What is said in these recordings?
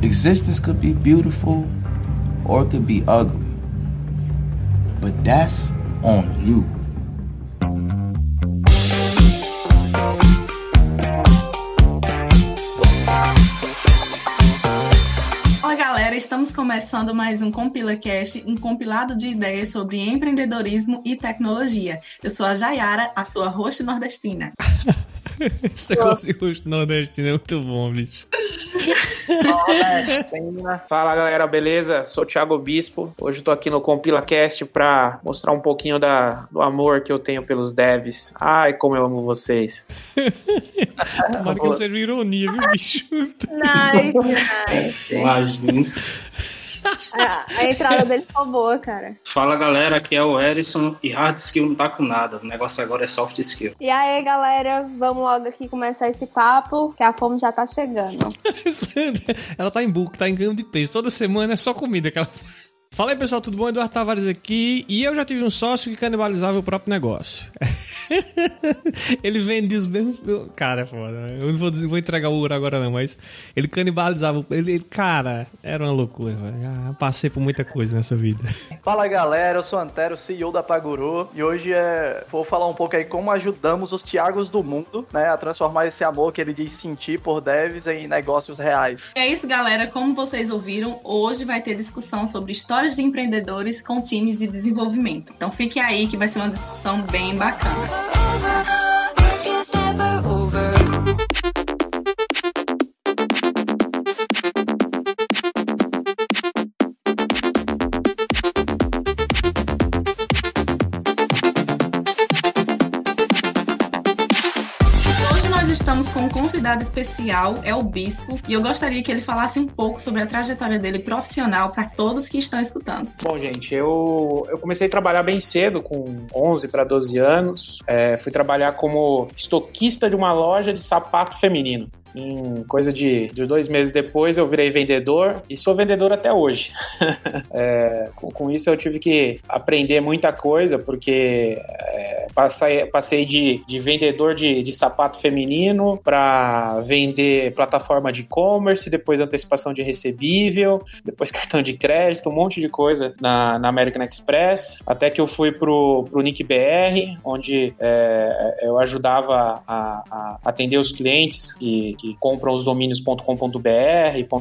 Existence could be beautiful or it could be ugly. But that's on you. Olá, galera! Estamos começando mais um CompilaCast, um compilado de ideias sobre empreendedorismo e tecnologia. Eu sou a Jayara, a sua host nordestina. Esse negócio de rosto nordestino é muito bom, bicho. Fala galera, beleza? Sou o Thiago Bispo. Hoje tô aqui no CompilaCast pra mostrar um pouquinho da, do amor que eu tenho pelos devs. Ai, como eu amo vocês. Tomara que não seja ironia, viu, bicho? Nice, nice. Imagina. A, a entrada dele ficou boa, cara. Fala galera, aqui é o Erison e hard skill não tá com nada. O negócio agora é soft skill. E aí, galera, vamos logo aqui começar esse papo, que a fome já tá chegando. ela tá em bulk, tá em ganho de peso. Toda semana é só comida que ela faz. Fala aí pessoal, tudo bom? Eduardo Tavares aqui. E eu já tive um sócio que canibalizava o próprio negócio. ele vendia os mesmos. Cara, é foda. Eu não vou, dizer, vou entregar o ouro agora, não, mas ele canibalizava. Ele, ele cara, era uma loucura, velho. Já passei por muita coisa nessa vida. Fala galera, eu sou Antero, CEO da Paguru. E hoje é, vou falar um pouco aí como ajudamos os Thiagos do mundo né, a transformar esse amor que ele diz sentir por devs em negócios reais. É isso, galera. Como vocês ouviram, hoje vai ter discussão sobre histórias de empreendedores com times de desenvolvimento. Então fique aí que vai ser uma discussão bem bacana. Convidado especial, é o Bispo, e eu gostaria que ele falasse um pouco sobre a trajetória dele profissional para todos que estão escutando. Bom, gente, eu, eu comecei a trabalhar bem cedo, com 11 para 12 anos. É, fui trabalhar como estoquista de uma loja de sapato feminino. Em coisa de, de, dois meses depois, eu virei vendedor e sou vendedor até hoje. é, com, com, isso, eu tive que aprender muita coisa, porque é, passei, passei de, de vendedor de, de, sapato feminino para vender plataforma de e-commerce, depois antecipação de recebível, depois cartão de crédito, um monte de coisa na, na American Express, até que eu fui pro, pro Nick BR, onde é, eu ajudava a, a atender os clientes que que compram os domínios.com.br,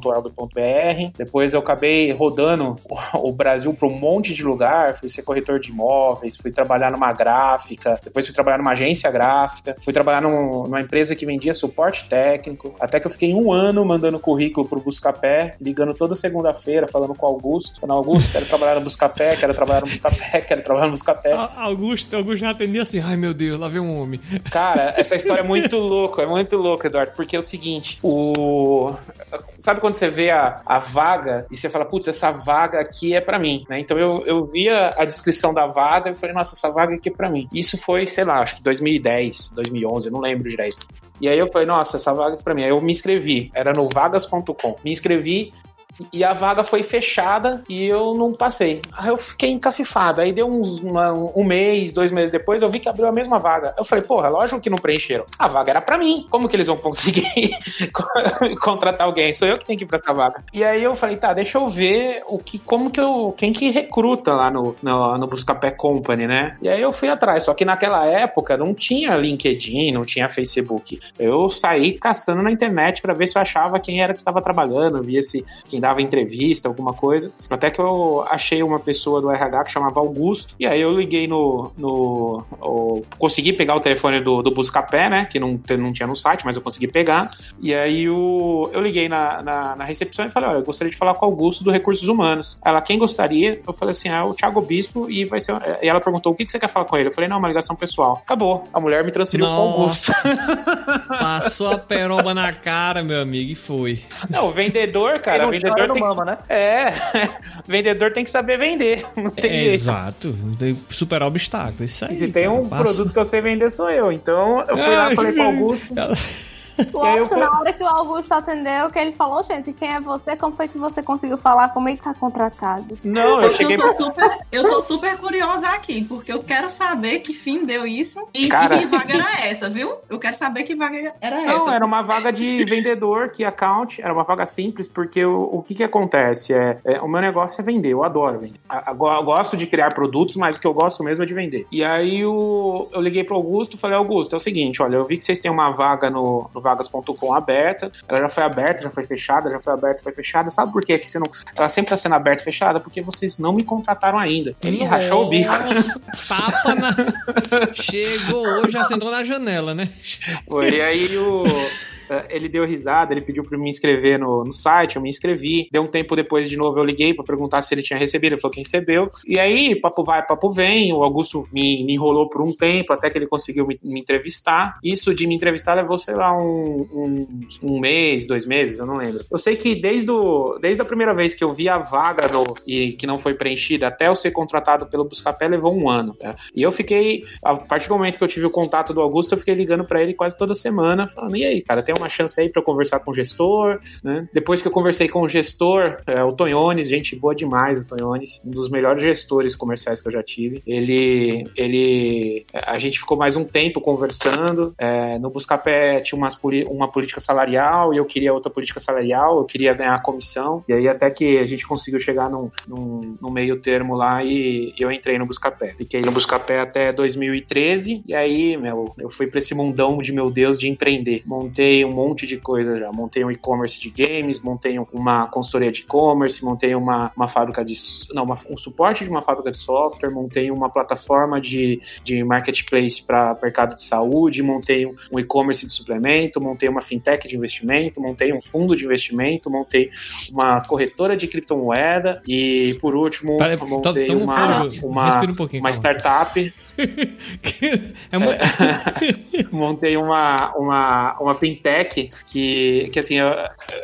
.org.br. Depois eu acabei rodando o Brasil para um monte de lugar, fui ser corretor de imóveis, fui trabalhar numa gráfica, depois fui trabalhar numa agência gráfica, fui trabalhar num, numa empresa que vendia suporte técnico, até que eu fiquei um ano mandando currículo pro Buscapé, ligando toda segunda-feira, falando com o Augusto, falando, Augusto, quero trabalhar no Buscapé, quero trabalhar no Buscapé, quero trabalhar no Buscapé. Augusto, Augusto já atendia assim, ai meu Deus, lá vem um homem. Cara, essa história é muito louca, é muito louca, Eduardo, porque é o seguinte, o... Sabe quando você vê a, a vaga e você fala, putz, essa vaga aqui é para mim, né? Então eu, eu via a descrição da vaga e falei, nossa, essa vaga aqui é para mim. Isso foi, sei lá, acho que 2010, 2011, eu não lembro direito. E aí eu falei, nossa, essa vaga é pra mim. Aí eu me inscrevi, era no vagas.com. Me inscrevi e a vaga foi fechada e eu não passei. Aí eu fiquei encafifado. Aí deu uns uma, um mês, dois meses depois, eu vi que abriu a mesma vaga. Eu falei, porra, lógico que não preencheram. A vaga era para mim. Como que eles vão conseguir contratar alguém? Sou eu que tenho que ir pra essa vaga. E aí eu falei, tá, deixa eu ver o que, como que eu, quem que recruta lá no, no, no Buscapé Company, né? E aí eu fui atrás. Só que naquela época não tinha LinkedIn, não tinha Facebook. Eu saí caçando na internet para ver se eu achava quem era que estava trabalhando, via se quem dava entrevista, alguma coisa. Até que eu achei uma pessoa do RH que chamava Augusto. E aí eu liguei no. no, no consegui pegar o telefone do, do Buscapé, né? Que não, não tinha no site, mas eu consegui pegar. E aí o, eu liguei na, na, na recepção e falei: Olha, eu gostaria de falar com o Augusto do Recursos Humanos. Ela, quem gostaria? Eu falei assim: é o Thiago Bispo e vai ser. E ela perguntou: o que, que você quer falar com ele? Eu falei: não, uma ligação pessoal. Acabou. A mulher me transferiu Nossa. com o Augusto. Passou a peroba na cara, meu amigo, e foi. Não, o vendedor, cara, o vendedor tem mama, que... né? É, vendedor tem que saber vender. Não tem é, jeito. Exato. Tem que superar obstáculos. Isso aí. E se tem um cara, produto que eu sei vender, sou eu. Então eu fui lá e falei pro Augusto. Lógico, na hora que o Augusto atendeu, que ele falou, gente, quem é você? Como foi que você conseguiu falar? Como é que tá contratado? Não, eu Eu cheguei tô, super, eu tô super curiosa aqui, porque eu quero saber que fim deu isso e, Cara. que vaga era essa, viu? Eu quero saber que vaga era Não, essa. era uma vaga de vendedor, que account, era uma vaga simples, porque o, o que que acontece? É, é, o meu negócio é vender, eu adoro vender. A- Eu gosto de criar produtos, mas o que eu gosto mesmo é de vender. E aí o, eu liguei pro Augusto e falei, Augusto, é o seguinte, olha, eu vi que vocês têm uma vaga no, no vagas.com aberta, ela já foi aberta, já foi fechada, já foi aberta, foi fechada. Sabe por quê que você não... Ela sempre tá sendo aberta e fechada? Porque vocês não me contrataram ainda. Ele rachou o bico. Nossa, tapa na. Chegou hoje, já sentou na janela, né? Foi, e aí o, ele deu risada, ele pediu eu me inscrever no, no site, eu me inscrevi. Deu um tempo depois, de novo, eu liguei pra perguntar se ele tinha recebido, ele falou que recebeu. E aí, papo vai, papo vem, o Augusto me, me enrolou por um tempo, até que ele conseguiu me, me entrevistar. Isso de me entrevistar levou, sei lá, um, um, um mês, dois meses, eu não lembro. Eu sei que desde, o, desde a primeira vez que eu vi a vaga no, e que não foi preenchida, até eu ser contratado pelo Buscapé, levou um ano. né? E eu fiquei, a partir do momento que eu tive o contato do Augusto, eu fiquei ligando pra ele quase toda semana, falando: e aí, cara, tem uma chance aí eu conversar com o gestor, né? Depois que eu conversei com o gestor, é, o Tonhones, gente boa demais, o Tonhones, um dos melhores gestores comerciais que eu já tive. Ele, ele, a gente ficou mais um tempo conversando. é, no Buscapé tinha umas, uma política salarial e eu queria outra política salarial, eu queria ganhar a comissão. E aí até que a gente conseguiu chegar num, num, num meio termo lá e eu entrei no Buscapé. Fiquei no Buscapé até 2013 e aí, meu, eu fui pra esse mundão de meu Deus de empreender. Montei um monte de coisa já. Montei um e-commerce de games, montei um- uma consultoria de e-commerce, montei uma, uma fábrica de. Não, uma- um suporte de uma fábrica de software, montei uma plataforma de, de marketplace para mercado de saúde, montei um, e-commerce de suplemento, montei uma fintech de investimento, montei um fundo de investimento, montei uma corretora de criptomoeda e, por último, Peraí, montei tamo uma, uma, um uma startup é muito... montei uma, uma, uma fintech que, que assim, eu,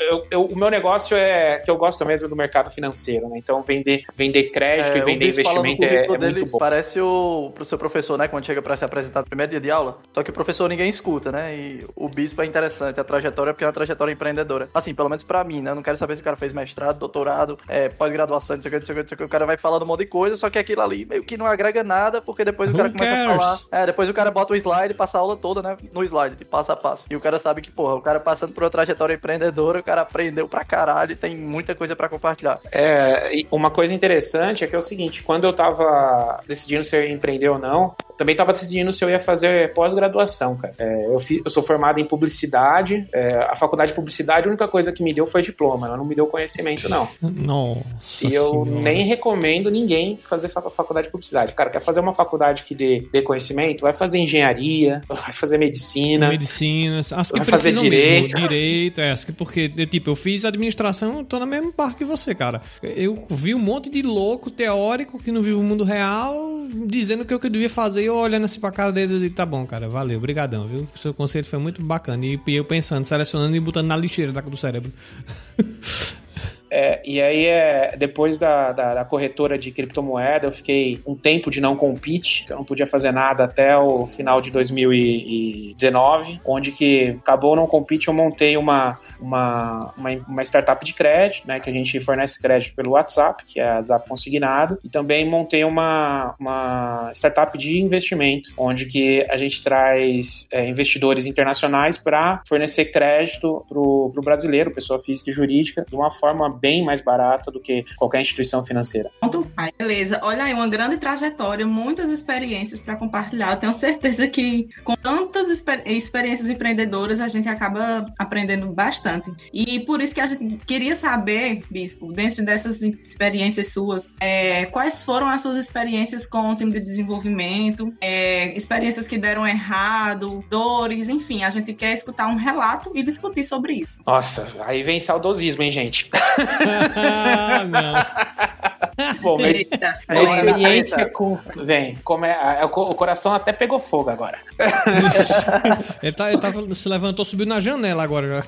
eu- eu- o meu negócio é que eu gosto mesmo do mercado financeiro, né? Então vender, vender crédito e É, o vender investimento é, é dele muito bom. parece o pro seu professor, né? Quando chega pra se apresentar no primeiro dia de aula. Só que o professor ninguém escuta, né? E o bispo é interessante, a trajetória, porque é uma trajetória empreendedora. Assim, pelo menos pra mim, né? Eu não quero saber se o cara fez mestrado, doutorado, é, pós-graduação, não sei o que, não sei o que, não sei o que. O cara vai falando um monte de coisa, só que aquilo ali meio que não agrega nada, porque depois o Who cara começa cares? a falar. É, depois o cara bota o slide e passa a aula toda, né? No slide, de passo a passo. E o cara sabe que, porra, o cara passando por uma trajetória empreendedora, o cara aprendeu pra caralho e tem muita coisa pra compartilhar. É, uma coisa interessante é que é o seguinte, quando eu tava decidindo se eu ia empreender ou não, eu também tava decidindo se eu ia fazer pós-graduação, cara. É, eu, fi- eu sou formado em publicidade, é, a faculdade de publicidade, a única coisa que me deu foi diploma, ela não me deu conhecimento, não. Nossa E eu Senhora. nem recomendo ninguém fazer fa- faculdade de publicidade. Cara, quer fazer uma faculdade que dê, dê conhecimento? Vai fazer engenharia, vai fazer medicina. Medicina, as que Vai fazer direito. mesmo. Direito, é, as que, porque, tipo, eu fiz administração, tô na mesma parte que você, cara. Eu vi um monte de louco teórico que não vive o mundo real, dizendo que é o que eu devia fazer, e eu olhando assim pra cara dele e tá bom, cara, valeu, brigadão, viu? O seu conselho foi muito bacana. E, eu pensando, selecionando e botando na lixeira da- do cérebro. É, e aí, é, depois da, da, da corretora de criptomoeda, eu fiquei um tempo de não compete, eu não podia fazer nada até o final de 2019, onde que acabou o não compete, eu montei uma, uma, uma, uma startup de crédito, né, que a gente fornece crédito pelo WhatsApp, que é a WhatsApp Consignado, e também montei uma, uma startup de investimento, onde que a gente traz é, investidores internacionais para fornecer crédito para o brasileiro, pessoa física e jurídica, de uma forma bem mais barata do que qualquer instituição financeira. Beleza. Olha aí, uma grande trajetória, muitas experiências para compartilhar. Eu tenho certeza que com tantas exper- experiências empreendedoras a gente acaba aprendendo bastante. E por isso que a gente queria saber, Bispo, dentro dessas experiências suas, é, quais foram as suas experiências com o time de desenvolvimento, é, experiências que deram errado, dores, enfim, a gente quer escutar um relato e discutir sobre isso. Nossa, aí vem saudosismo, hein, gente? ah, não. Bom, mas Eita, a experiência com. Vem, como é, é, o coração até pegou fogo agora. Ele, tá, ele tá- se levantou, subiu na janela agora já.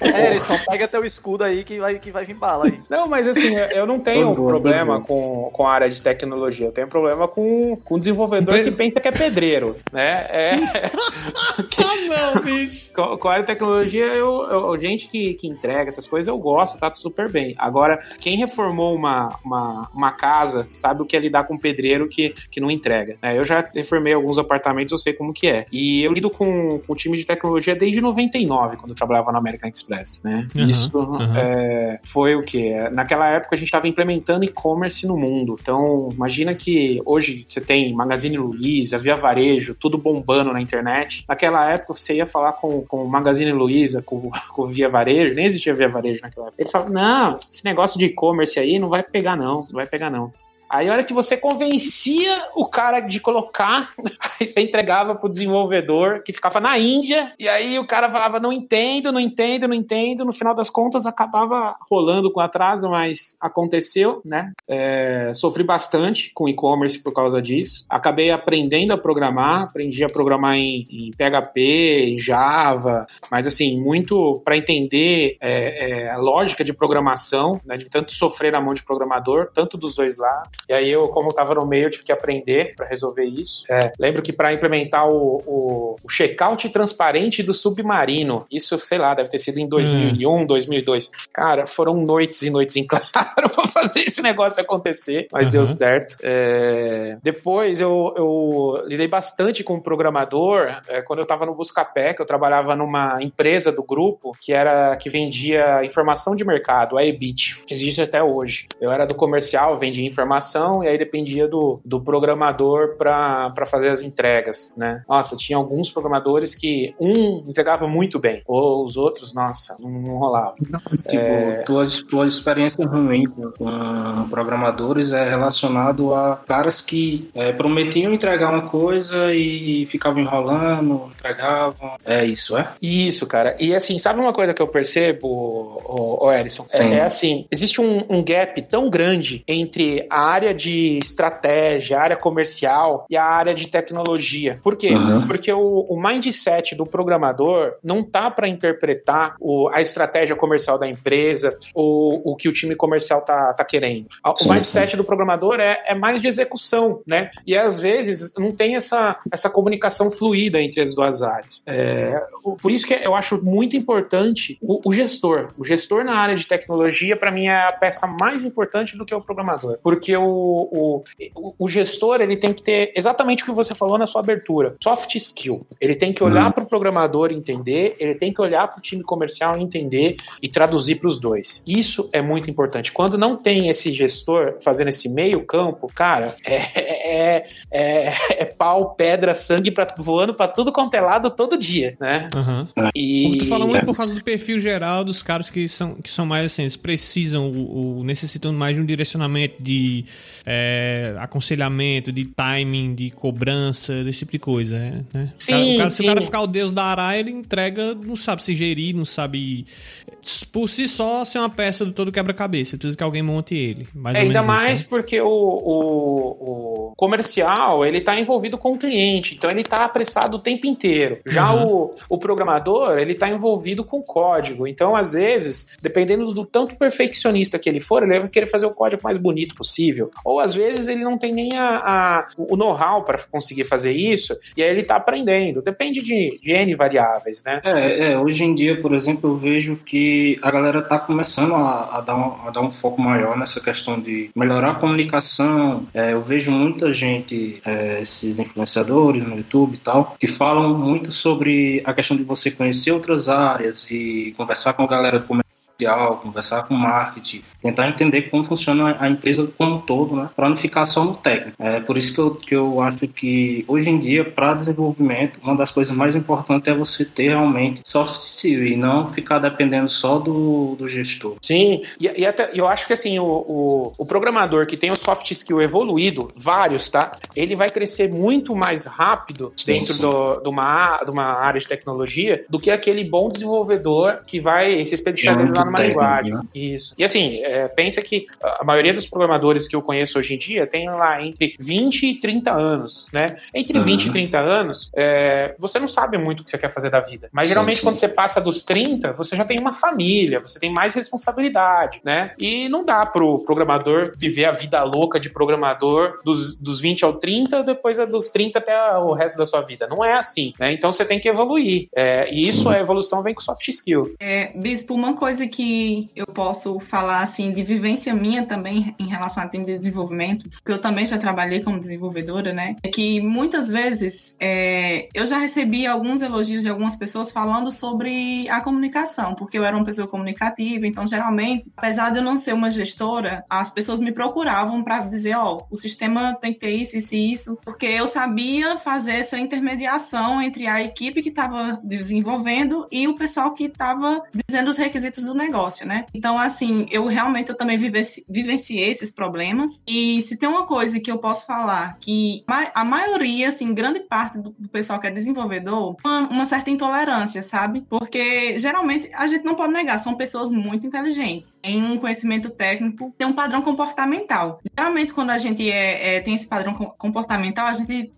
Erison, pega teu escudo aí que vai, que vai vir bala aí. Não, mas assim, eu- não tenho problema com, com a área de tecnologia. Eu tenho problema com, com o desenvolvedor Pe- que pensa que é pedreiro, né? É, Ah, não, bicho. com, com a área de tecnologia, eu, eu- gente que, que entrega essas coisas, eu gosto, tá super bem. Agora, quem reformou uma, uma, uma casa sabe o que é lidar com um pedreiro que, que não entrega. né? Eu já reformei alguns apartamentos, eu sei como que é. E eu lido com, com o time de tecnologia desde 99, quando eu trabalhava na American Express, né? Aham, Isso aham. é, foi o que? Naquela época a gente estava implementando e-commerce no mundo. Então, imagina que hoje você tem Magazine Luiza, Via Varejo, tudo bombando na internet. Naquela época você ia falar com, com o Magazine Luiza, com, com Via Varejo, nem existia Via Varejo naquela época. Eles falavam, não, esse negócio de e-commerce aí não vai pegar não, não vai pegar não. Aí, a hora que você convencia o cara de colocar, aí você entregava pro desenvolvedor que ficava na Índia, e aí o cara falava: não entendo, não entendo, não entendo. No final das contas, acabava rolando com atraso, mas aconteceu, né? É, sofri bastante com e-commerce por causa disso. Acabei aprendendo a programar, aprendi a programar em, em PHP, em Java, mas assim, muito para entender é, é, a lógica de programação, né, de tanto sofrer na mão de programador, tanto dos dois lados. E aí eu, como estava no meio, eu tive que aprender para resolver isso. É, lembro que para implementar o, o, o checkout transparente do submarino, isso, sei lá, deve ter sido em 2001, 2002. Cara, foram noites e noites em claro para fazer esse negócio acontecer, mas Uhum. deu certo. É, depois eu, eu lidei bastante com o programador é, quando eu estava no Buscapé, que eu trabalhava numa empresa do grupo que era que vendia informação de mercado, a Ebit, que existe até hoje. Eu era do comercial, vendia informação e aí dependia do, do programador para fazer as entregas, né? Nossa, tinha alguns programadores que um entregava muito bem, ou os outros, nossa, não, não rolava. Tipo, tua, tua experiência ruim com, com programadores é relacionado a caras que é, prometiam entregar uma coisa e ficavam enrolando, entregavam. É isso, é? Isso, cara. E assim, sabe uma coisa que eu percebo, o, Erison? É, é assim, existe um, um gap tão grande entre a área de estratégia, a área comercial e a área de tecnologia. Por quê? Uhum. Porque o, o mindset do programador não tá para interpretar o- a estratégia comercial da empresa ou o que o time comercial tá, tá querendo. O Sim, mindset do programador é, é mais de execução, né? E às vezes não tem essa, essa comunicação fluida entre as duas áreas. É, por isso que eu acho muito importante o, o gestor. O gestor na área de tecnologia, para mim, é a peça mais importante do que o programador. Porque o, o, o- o gestor ele tem que ter exatamente o que você falou na sua abertura: soft skill. Ele tem que olhar para o programador e entender, ele tem que olhar para o time comercial e entender e traduzir para os dois. Isso é muito importante. Quando não tem esse gestor fazendo esse meio campo, cara, é, é, é, é pau, pedra, sangue pra, voando para tudo quanto é lado todo dia, né? Aham. E Como tu fala muito por causa do perfil geral dos caras que são, que são mais assim, eles precisam, o, o- necessitam mais de um direcionamento de é, aconselhamento, de timing, de cobrança, desse tipo de coisa, é, né? O Sim, o cara- se o sim. cara ficar o deus da araia, ele entrega, não sabe se gerir, não sabe por si só ser uma peça do todo quebra-cabeça. Precisa que alguém monte ele. Mais É, ou ainda menos mais isso, né? porque o, o, o comercial ele está envolvido com o cliente, então ele está apressado o tempo inteiro. Já Uhum. o, o programador ele está envolvido com código, então às vezes, dependendo do tanto perfeccionista que ele for, ele vai querer fazer o código mais bonito possível. Ou às vezes ele não tem nem a, a- o know-how para conseguir fazer isso, e aí ele está aprendendo. Depende de, de N variáveis, né? É, é, hoje em dia, por exemplo, eu vejo que a galera tá começando a, a dar um, a dar um foco maior nessa questão de melhorar a comunicação. É, eu vejo muita gente, é, esses influenciadores no YouTube e tal, que falam muito sobre a questão de você conhecer outras áreas e conversar com a galera do comercial, conversar com marketing, tentar entender como funciona a empresa como um todo, né? Para não ficar só no técnico. É por isso que eu, que eu acho que hoje em dia, para desenvolvimento, uma das coisas mais importantes é você ter realmente soft skill e não ficar dependendo só do, do gestor. Sim, e, e até eu acho que assim, o, o, o programador que tem o soft skill evoluído, vários, tá? Ele vai crescer muito mais rápido Sim, dentro sim. do- de, uma, de uma área de tecnologia do que aquele bom desenvolvedor que vai se especializar falar numa técnico, linguagem. né? Isso. E assim, é, pensa que a maioria dos programadores que eu conheço hoje em dia tem lá entre 20 e 30 anos, né? Entre Uhum. 20 e 30 anos, é, você não sabe muito o que você quer fazer da vida. Mas Sim, geralmente sim. quando você passa dos 30, você já tem uma família, você tem mais responsabilidade, né? E não dá pro programador viver a vida louca de programador dos, dos 20 ao 30, depois é dos 30 até o resto da sua vida. Não é assim, né? Então você tem que evoluir. É, e isso, a evolução vem com soft skill. É, Bispo, uma coisa que eu posso falar assim de vivência minha também em relação a time de desenvolvimento, porque eu também já trabalhei como desenvolvedora, né? É que muitas vezes é, eu já recebi alguns elogios de algumas pessoas falando sobre a comunicação, porque eu era uma pessoa comunicativa, então geralmente, apesar de eu não ser uma gestora, as pessoas me procuravam para dizer, ó, o sistema tem que ter isso, isso e isso, porque eu sabia fazer essa intermediação entre a equipe que estava desenvolvendo e o pessoal que estava dizendo os requisitos do negócio, né? Então, assim, eu realmente eu também vivenci- vivenciei esses problemas. E se tem uma coisa que eu posso falar, que a maioria, assim, grande parte do, pessoal que é desenvolvedor, uma, uma certa intolerância, sabe? Porque geralmente a gente não pode negar, são pessoas muito inteligentes, têm um conhecimento técnico, tem um padrão comportamental. Geralmente, quando a gente é- é, tem esse padrão com- comportamental, a gente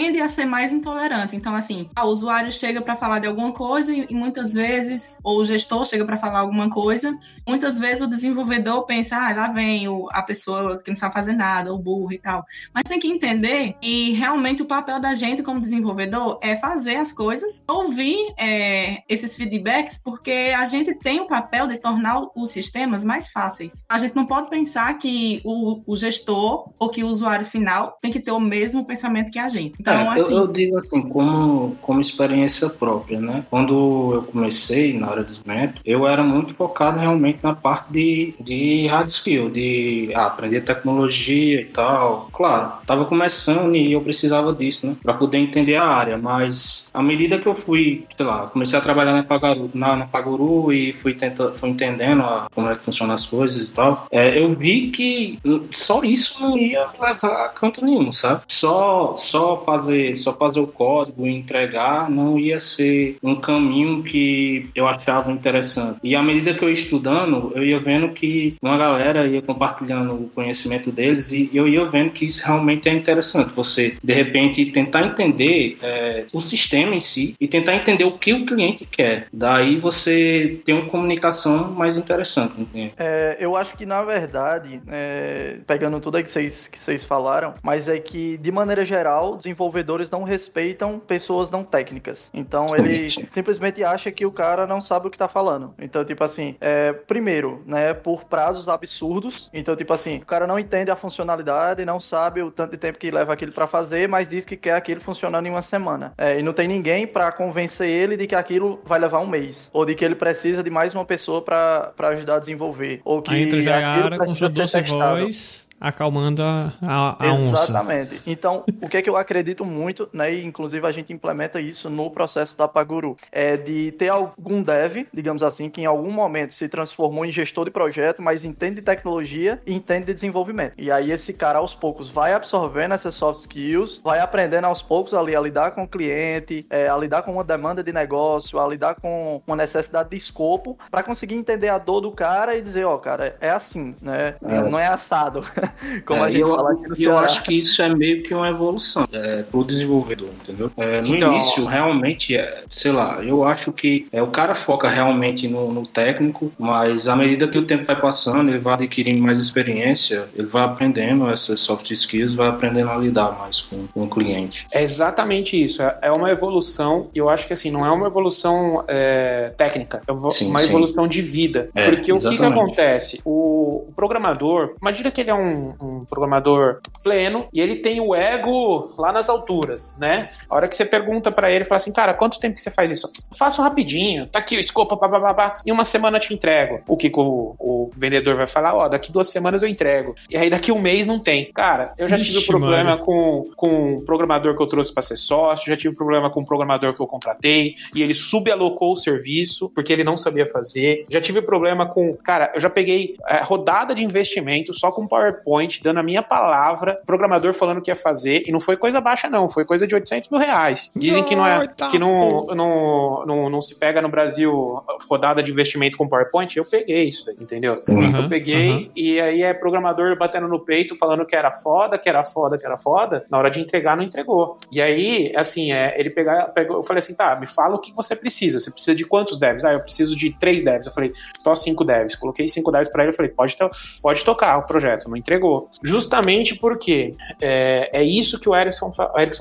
tende a ser mais intolerante. Então, assim, o usuário chega para falar de alguma coisa e, e muitas vezes, ou o gestor chega para falar alguma coisa, muitas vezes o desenvolvedor pensa, ah, lá vem o, a pessoa que não sabe fazer nada, o burro e tal. Mas tem que entender que realmente o papel da gente como desenvolvedor é fazer as coisas, ouvir é, esses feedbacks, porque a gente tem o papel de tornar os sistemas mais fáceis. A gente não pode pensar que o, o gestor ou que o usuário final tem que ter o mesmo pensamento que a gente. Então, É, eu- assim. eu, digo assim, como, como experiência própria, né? Quando eu comecei na área de desenvolvimento, eu era muito focado realmente na parte de, de hard skill, de ah, aprender tecnologia e tal. Claro, estava começando e eu precisava disso, né? Para poder entender a área, mas à medida que eu fui, sei lá, comecei a trabalhar na Paguru, na, na Paguru e fui, tenta, fui entendendo a- como é que funcionam as coisas e tal, é, eu vi que só isso não ia levar a canto nenhum, sabe? Só, só fazer, só fazer o código e entregar não ia ser um caminho que eu achava interessante. E à medida que eu ia estudando, eu ia vendo que uma galera ia compartilhando o conhecimento deles e eu ia vendo que isso realmente é interessante. Você, de repente, tentar entender é, o sistema em si e tentar entender o que o cliente quer. Daí você tem uma comunicação mais interessante. É, eu acho que, na verdade, é, pegando tudo que vocês, que vocês falaram, mas é que, de maneira geral, desenvolvedores não respeitam pessoas não técnicas. Então, ele Sim. simplesmente acha que o cara não sabe o que tá falando. Então, tipo assim, é, primeiro, né, por prazos absurdos. Então, tipo assim, o cara não entende a funcionalidade, não sabe o tanto de tempo que leva aquilo pra fazer, mas diz que quer aquilo funcionando em uma semana. É, e não tem ninguém pra convencer ele de que aquilo vai levar um mês. Ou de que ele precisa de mais uma pessoa pra pra ajudar a desenvolver. Ou que Aí entra aquilo Jaiara com precisa sua ser doce testado. voz, acalmando a, a, a onça. Exatamente. Então, o que é que eu acredito muito, né, e inclusive a gente implementa isso no processo da Paguru, é de ter algum dev, digamos assim, que em algum momento se transformou em gestor de projeto, mas entende de tecnologia e entende de desenvolvimento. E aí esse cara aos poucos vai absorvendo essas soft skills, vai aprendendo aos poucos ali a lidar com o cliente, é, a lidar com uma demanda de negócio, a lidar com uma necessidade de escopo, para conseguir entender a dor do cara e dizer, ó, cara, é assim, né? É. Não é assado. Como É, a gente eu, fala aqui no eu acho que isso é meio que uma evolução é, pro desenvolvedor, entendeu? É, no Então- início, realmente, é, sei lá, eu acho que é, o cara foca realmente no, no técnico, mas à medida que o tempo vai passando, ele vai adquirindo mais experiência, ele vai aprendendo essas soft skills, vai aprendendo a lidar mais com, com o cliente. É exatamente isso. É é uma evolução, e eu acho que assim, não é uma evolução é, técnica, é uma Sim, uma sim. evolução de vida. É, Porque o que, que acontece? O, o programador, imagina que ele é um, um programador pleno e ele tem o ego lá nas alturas, né? A hora que você pergunta pra ele, fala assim, cara, quanto tempo que você faz isso? Faço rapidinho, tá aqui o escopo, papapá, em uma semana eu te entrego. O que, o, o vendedor vai falar? Ó, daqui duas semanas eu entrego. E aí daqui um mês não tem. Cara, eu já tive Vixe, problema com, com um programador que eu trouxe pra ser sócio, já tive problema com um programador que eu contratei e ele subalocou o serviço porque ele não sabia fazer. Já tive problema com. Cara, eu já peguei é, rodada de investimento só com PowerPoint, dando a minha palavra, programador falando que ia fazer, e não foi coisa baixa, não, foi coisa de 800 mil reais. Dizem que não é que não, não, não, não se pega no Brasil rodada de investimento com PowerPoint. Eu peguei isso, entendeu? Uhum, eu peguei, uhum. e aí é programador batendo no peito, falando que era foda, que era foda, que era foda. Na hora de entregar, não entregou. E aí, assim, é, ele pegar, pegou, eu falei assim, tá, me fala o que você precisa. Você precisa de quantos devs? Ah, eu preciso de três devs. Eu falei, só cinco devs. Coloquei cinco devs pra ele, eu falei, pode, pode tocar o projeto. Não entregou. Justamente porque é, é isso que o Erickson,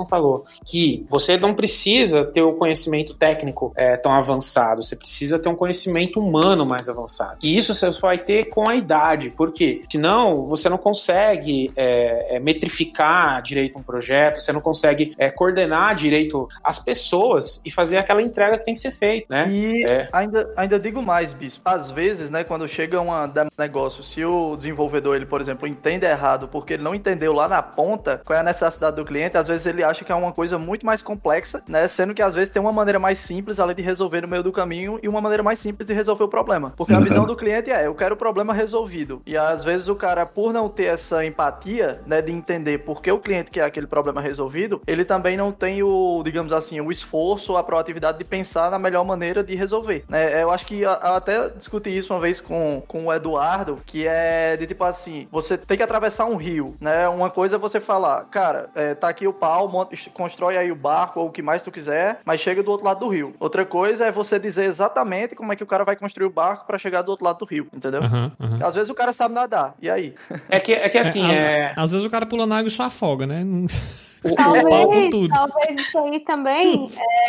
falou, que você não precisa ter o conhecimento técnico é, tão avançado, você precisa ter um conhecimento humano mais avançado. E isso você vai ter com a idade, porque senão você não consegue é, é, metrificar direito um projeto, você não consegue é, coordenar direito as pessoas e fazer aquela entrega que tem que ser feita, né? E É. ainda, ainda digo mais, Bispo. Às vezes, né, quando chega uma de negócio, se o desenvolvedor, ele, por exemplo, entende errado porque ele não entendeu lá na ponta qual é a necessidade do cliente, às vezes ele acha que é uma coisa muito mais complexa, né? Sendo que às vezes tem uma maneira mais simples ali de resolver no meio do caminho e uma maneira mais simples de resolver o problema. Porque a Uhum. visão do cliente é, eu quero o problema resolvido. E às vezes o cara, por não ter essa empatia, né, de entender por que o cliente quer aquele problema resolvido, ele também não tem o, digamos assim, o esforço, a proatividade de pensar na melhor maneira de resolver. Né? Eu acho que eu até discuti isso uma vez com, com o Eduardo, que é de tipo assim, você tem que atravessar um rio, né? Uma coisa é você falar, cara, é, tá aqui o pau, monta- constrói aí o barco ou o que mais tu quiser, mas chega do outro lado do rio. Outra coisa é você dizer exatamente como é que o cara vai construir o barco para chegar do outro lado do rio, entendeu? Aham, aham. Às vezes o cara sabe nadar, e aí? É que, é que assim, é. Às vezes o cara pula na água e só afoga, né? Talvez, tudo. talvez isso aí também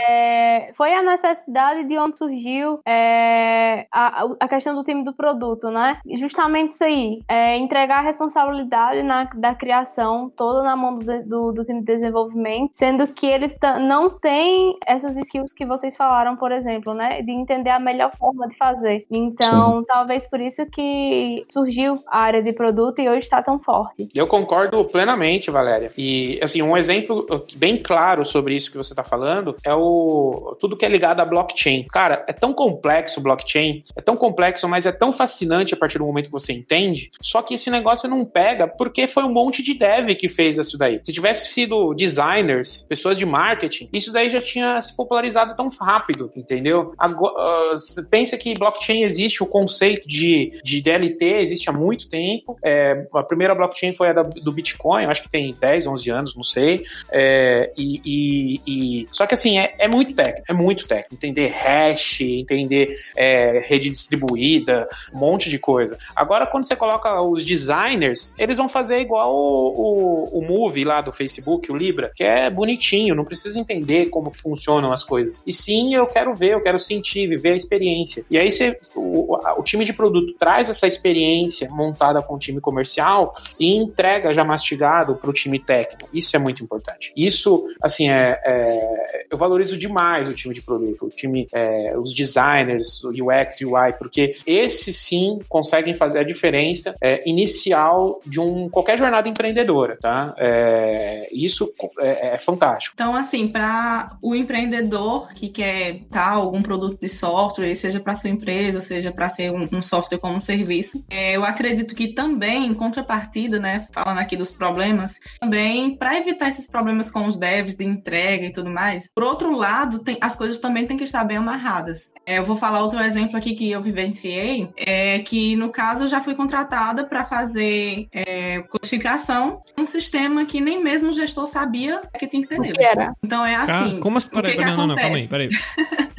é, foi a necessidade de onde surgiu é, a, a questão do time do produto, né? Justamente isso aí, é, entregar a responsabilidade na, da criação toda na mão do, do, do time de desenvolvimento, sendo que eles não têm essas skills que vocês falaram, por exemplo, né? De entender a melhor forma de fazer. Então, talvez por isso que surgiu a área de produto e hoje está tão forte. Eu concordo plenamente, Valéria. E assim, um exemplo bem claro sobre isso que você está falando é o tudo que é ligado à blockchain. Cara, é tão complexo o blockchain, é tão complexo, mas é tão fascinante a partir do momento que você entende. Só que esse negócio não pega porque foi um monte de dev que fez isso daí. Se tivesse sido designers, pessoas de marketing, isso daí já tinha se popularizado tão rápido, entendeu? Agora, você pensa que blockchain existe, o conceito de, de DLT existe há muito tempo. É, a primeira blockchain foi a da- do Bitcoin, acho que tem 10, 11 anos, não sei. É, e, e- e- só que assim, é, é muito técnico, é muito técnico. Entender hash, entender é, rede distribuída, um monte de coisa. Agora, quando você coloca os designers, eles vão fazer igual o, o, o Move lá do Facebook, o Libra, que é bonitinho, não precisa entender como funcionam as coisas. E sim, eu quero ver, eu quero sentir, viver a experiência. E aí você, o, o time de produto traz essa experiência montada com o time comercial e entrega já mastigado para o time técnico. Isso é muito importante. Isso, assim, é, é- eu valorizo demais o time de produto, o time, é, os designers, o UX, UI, porque esses sim conseguem fazer a diferença é, inicial de um qualquer jornada empreendedora, tá? É, isso é, é fantástico. Então, assim, para o empreendedor que quer tal algum produto de software, seja para sua empresa, seja para ser um, um software como serviço, é, eu acredito que também, em contrapartida, né, falando aqui dos problemas, também para evitar esses problemas com os devs de entrega e tudo mais, por outro lado, tem, as coisas também têm que estar bem amarradas. É, eu vou falar outro exemplo aqui que eu vivenciei, é que no caso eu já fui contratada para fazer é, codificação, um sistema que nem mesmo o gestor sabia que tinha que ter nele. Então é assim. como assim? Peraí, peraí, não, não, calma aí, acontece? peraí.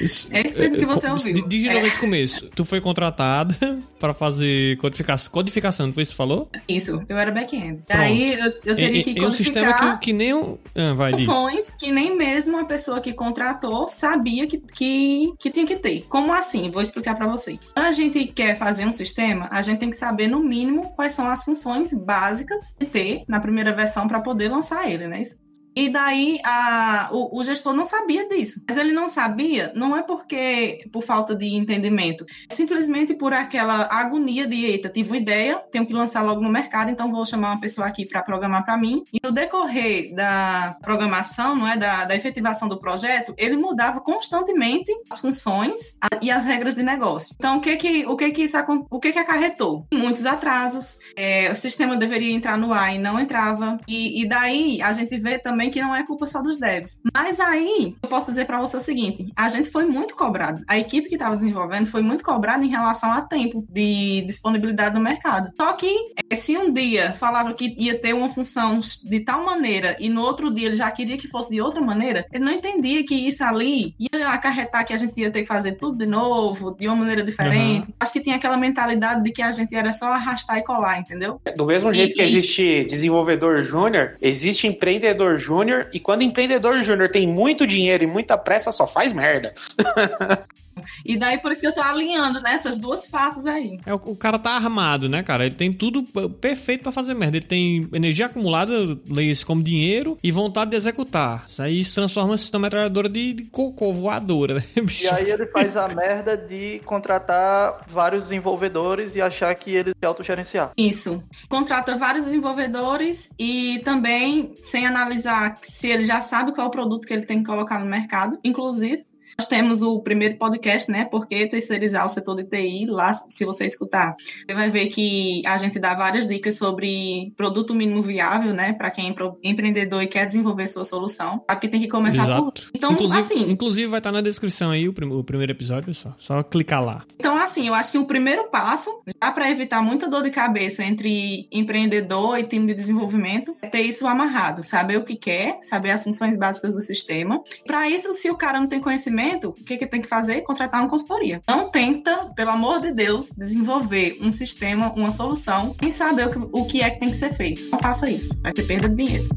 Isso- É isso que você eh, ouviu. di- Diz de novo É. esse começo. Tu foi contratada pra fazer codificação, codificação, não foi isso que você falou? Isso, eu era back-end. Pronto. Daí eu, eu teria E- que e um sistema codificar que, que nem o. Ah, vai, funções que nem mesmo a pessoa que contratou sabia que, que, que tinha que ter. Como assim? Vou explicar para você. Quando a gente quer fazer um sistema, a gente tem que saber, no mínimo, quais são as funções básicas de ter na primeira versão para poder lançar ele, né? Isso- E daí a, o, o, gestor não sabia disso. Mas ele não sabia, não é porque por falta de entendimento, é simplesmente por aquela agonia de eita, tive uma ideia, tenho que lançar logo no mercado, então vou chamar uma pessoa aqui para programar para mim. E no decorrer da programação, não é da, da efetivação do projeto, ele mudava constantemente as funções e as regras de negócio. Então o que que o que que isso o que que acarretou? Muitos atrasos. É, o sistema deveria entrar no ar e não entrava. E, e daí a gente vê também que não é culpa só dos devs. Mas aí eu posso dizer para você o seguinte: a gente foi muito cobrado. A equipe que estava desenvolvendo foi muito cobrada em relação a tempo de disponibilidade no mercado. Só que é, se um dia falava que ia ter uma função de tal maneira e no outro dia ele já queria que fosse de outra maneira, ele não entendia que isso ali ia acarretar que a gente ia ter que fazer tudo de novo, de uma maneira diferente. Uhum. Acho que tinha aquela mentalidade de que a gente era só arrastar e colar, entendeu? Do mesmo jeito e, que existe desenvolvedor júnior, existe empreendedor júnior, e quando empreendedor júnior tem muito dinheiro e muita pressa, só faz merda. E daí por isso que eu tô alinhando nessas né, duas faces aí. É, o, o, cara tá armado, né, cara? Ele tem tudo perfeito para fazer merda. Ele tem energia acumulada, leia isso como dinheiro, e vontade de executar. Isso aí se transforma em sistema metralhadora de, de cocô voadora, né, bicho? E aí ele faz a merda de contratar vários desenvolvedores e achar que eles se autogerenciar. Isso. Contrata vários desenvolvedores e também sem analisar se ele já sabe qual é o produto que ele tem que colocar no mercado, inclusive nós temos o primeiro podcast, né? Por que terceirizar o setor de TI? Lá, se você escutar, você vai ver que a gente dá várias dicas sobre produto mínimo viável, né? Para quem é empreendedor e quer desenvolver sua solução. Aqui tem que começar Exato. por. Então, inclusive, assim. Inclusive, vai estar na descrição aí o, prim o primeiro episódio, só. Só clicar lá. Então, assim, eu acho que o primeiro passo, já para evitar muita dor de cabeça entre empreendedor e time de desenvolvimento, é ter isso amarrado, saber o que quer, saber as funções básicas do sistema. Para isso, se o cara não tem conhecimento, o que, que tem que fazer? Contratar uma consultoria. Não tenta, pelo amor de Deus, desenvolver um sistema, uma solução, sem saber o que, o que é que tem que ser feito. Não faça isso. Vai ter perda de dinheiro.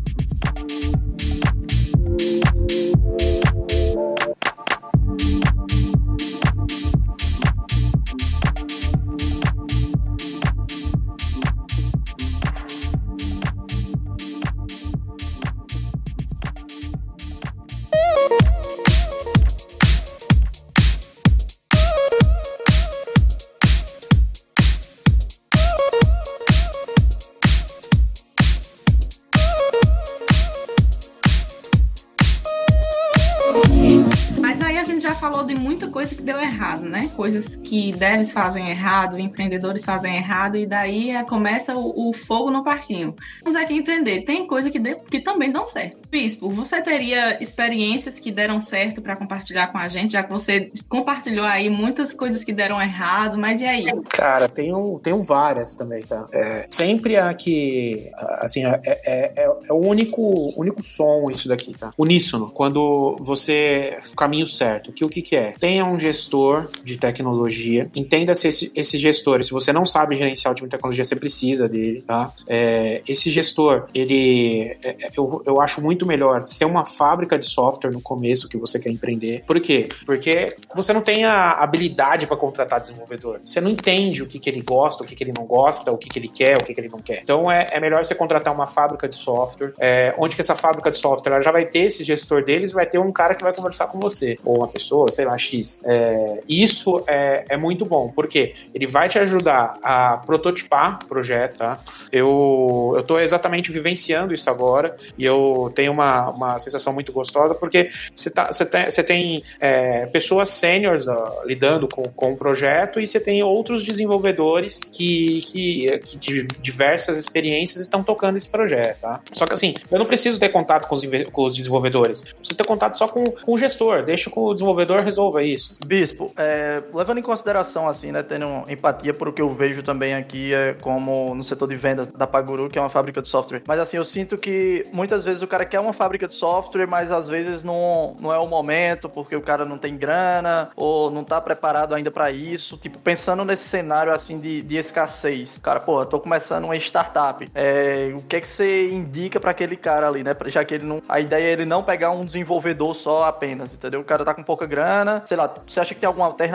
Deu errado, né? Coisas que devs fazem errado, empreendedores fazem errado, e daí é, começa o, o, fogo no parquinho. Vamos aqui entender, tem coisa que, de, que também dão certo. Bispo, você teria experiências que deram certo para compartilhar com a gente, já que você compartilhou aí muitas coisas que deram errado, mas e aí? Cara, tenho, tenho várias também, tá? É, sempre a que, assim, é, é, é, é, o único, único som isso daqui, tá? Uníssono. Quando você, caminho certo, que o que que é? Tenha um gestor de tecnologia, entenda-se esse, esse gestor, se você não sabe gerenciar o time de tecnologia, você precisa dele, tá? É, esse gestor, ele, é, é, eu, eu acho muito melhor ser uma fábrica de software no começo que você quer empreender. Por quê? Porque você não tem a habilidade para contratar desenvolvedor. Você não entende o que, que ele gosta, o que, que ele não gosta, o que, que ele quer, o que, que ele não quer. Então é, é melhor você contratar uma fábrica de software, é, onde que essa fábrica de software já vai ter esse gestor deles, vai ter um cara que vai conversar com você, ou uma pessoa, sei lá, X é, isso é, é muito bom, porque ele vai te ajudar a prototipar o projeto, tá? Eu, eu tô exatamente vivenciando isso agora e eu tenho uma, uma sensação muito gostosa, porque você tá, tem, tem é, pessoas sêniores lidando com, com o projeto e você tem outros desenvolvedores que, que, que de diversas experiências estão tocando esse projeto, tá? Só que assim, eu não preciso ter contato com os, com os desenvolvedores, preciso ter contato só com, com o gestor, deixa que o desenvolvedor resolva isso isso. Bispo, é, levando em consideração, assim, né, tendo empatia por o que eu vejo também aqui é, como no setor de vendas da Paguru, que é uma fábrica de software. Mas assim, eu sinto que muitas vezes o cara quer uma fábrica de software, mas às vezes não, não é o momento, porque o cara não tem grana, ou não tá preparado ainda para isso. Tipo, pensando nesse cenário, assim, de, de escassez. Cara, pô, eu tô começando uma startup. É, o que é que você indica para aquele cara ali, né? Já que ele não... A ideia é ele não pegar um desenvolvedor só apenas, entendeu? O cara tá com pouca grana? Sei lá, você acha que tem alguma alternativa,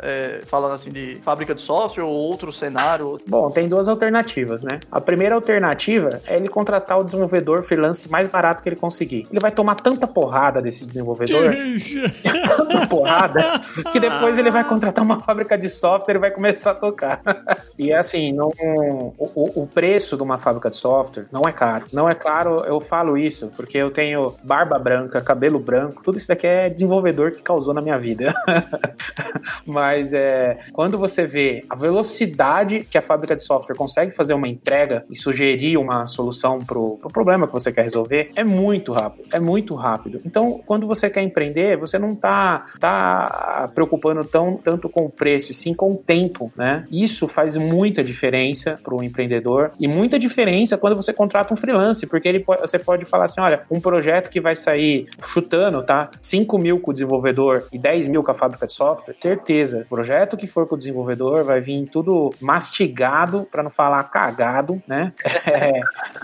é, falando assim de fábrica de software ou outro cenário? Bom, tem duas alternativas, né? A primeira alternativa é ele contratar o desenvolvedor freelance mais barato que ele conseguir. Ele vai tomar tanta porrada desse desenvolvedor, tanta porrada, que depois ele vai contratar uma fábrica de software e vai começar a tocar. e assim, não, o, o preço de uma fábrica de software não é caro. Não é caro, eu falo isso porque eu tenho barba branca, cabelo branco, tudo isso daqui é desenvolvedor que causou na minha vida. Mas é, quando você vê a velocidade que a fábrica de software consegue fazer uma entrega e sugerir uma solução para o pro problema que você quer resolver, é muito rápido. É muito rápido. Então, quando você quer empreender, você não está tá preocupando tão, tanto com o preço, sim com o tempo, né? Isso faz muita diferença para o empreendedor e muita diferença quando você contrata um freelance, porque ele pode, você pode falar assim, olha, um projeto que vai sair chutando, tá? 5 mil com o desenvolvedor e 10 mil com a fábrica de software, certeza. Projeto que for com o desenvolvedor vai vir tudo mastigado, para não falar cagado, né? É,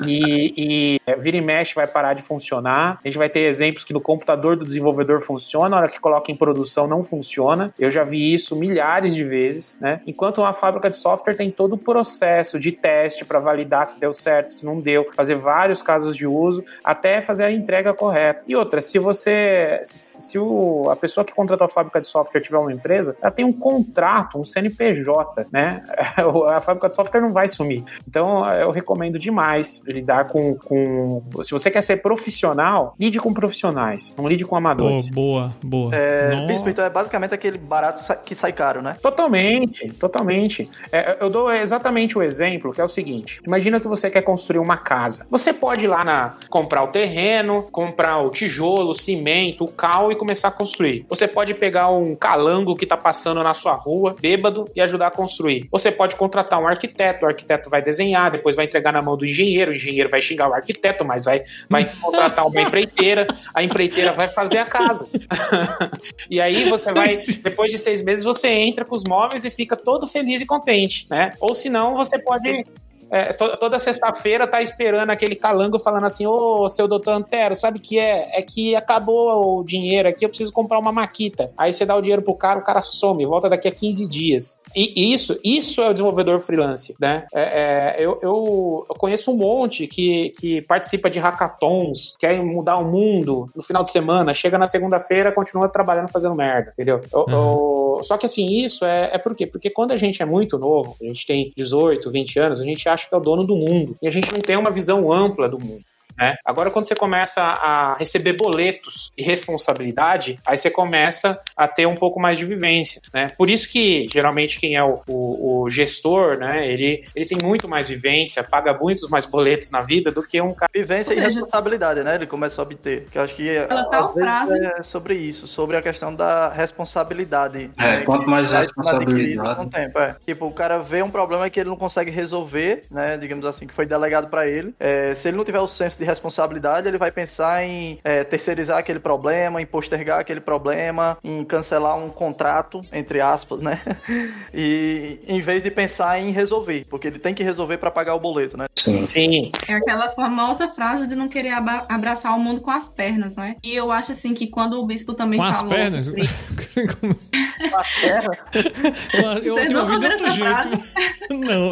e, e vira e mexe vai parar de funcionar. A gente vai ter exemplos que no computador do desenvolvedor funciona, na hora que coloca em produção não funciona. Eu já vi isso milhares de vezes, né? Enquanto uma fábrica de software tem todo o processo de teste para validar se deu certo, se não deu, fazer vários casos de uso até fazer a entrega correta. E outra, se você, se, se o, a pessoa que contratou a fábrica de software tiver uma empresa, ela tem um contrato, um CNPJ, né? A fábrica de software não vai sumir. Então, eu recomendo demais lidar com, com se você quer ser profissional, lide com profissionais, não lide com amadores. Oh, boa, boa. É, Bispo, então é basicamente aquele barato que sai caro, né? Totalmente, totalmente. É, eu dou exatamente o exemplo que é o seguinte: imagina que você quer construir uma casa. Você pode ir lá na comprar o terreno, comprar o tijolo, o cimento, o cal e começar a construir. Você pode pegar um calango que tá passando na sua rua, bêbado, e ajudar a construir. Você pode contratar um arquiteto, o arquiteto vai desenhar, depois vai entregar na mão do engenheiro, o engenheiro vai xingar o arquiteto, mas vai, vai contratar uma empreiteira, a empreiteira vai fazer a casa. e aí você vai, depois de seis meses, você entra com os móveis e fica todo feliz e contente, né? Ou senão você pode é, to, toda sexta-feira tá esperando aquele calango falando assim: Ô, seu doutor Antero, sabe o que é? É que acabou o dinheiro aqui, eu preciso comprar uma maquita. Aí você dá o dinheiro pro cara, o cara some, volta daqui a 15 dias. E isso, isso é o desenvolvedor freelance, né? É, é, eu, eu, eu, conheço um monte que, que participa de hackathons, quer mudar o mundo no final de semana, chega na segunda-feira, continua trabalhando fazendo merda, entendeu? Uhum. só que assim, isso é, é por quê? Porque quando a gente é muito novo, a gente tem 18, 20 anos, a gente acha que é o dono do mundo. E a gente não tem uma visão ampla do mundo. Né? Agora, quando você começa a receber boletos e responsabilidade, aí você começa a ter um pouco mais de vivência. Né? Por isso que, geralmente, quem é o, o, o gestor, né, ele, ele tem muito mais vivência, paga muitos mais boletos na vida do que um cara. Vivência seja, e responsabilidade, né? Ele começa a obter. Que eu acho que ela tá frase... é sobre isso, sobre a questão da responsabilidade. É, né? quanto mais responsabilidade. Com tempo, é. Tipo, o cara vê um problema que ele não consegue resolver, né? Digamos assim, que foi delegado para ele. É, se ele não tiver o senso de responsabilidade, ele vai pensar em é, terceirizar aquele problema, em postergar aquele problema, em cancelar um contrato, entre aspas, né? E em vez de pensar em resolver, porque ele tem que resolver para pagar o boleto, né? Sim. Sim. É aquela famosa frase de não querer abraçar o mundo com as pernas, né? E eu acho assim que quando o bispo também com falou. As pernas? Sobre... com as pernas? eu Vocês ouviram essa frase? Não,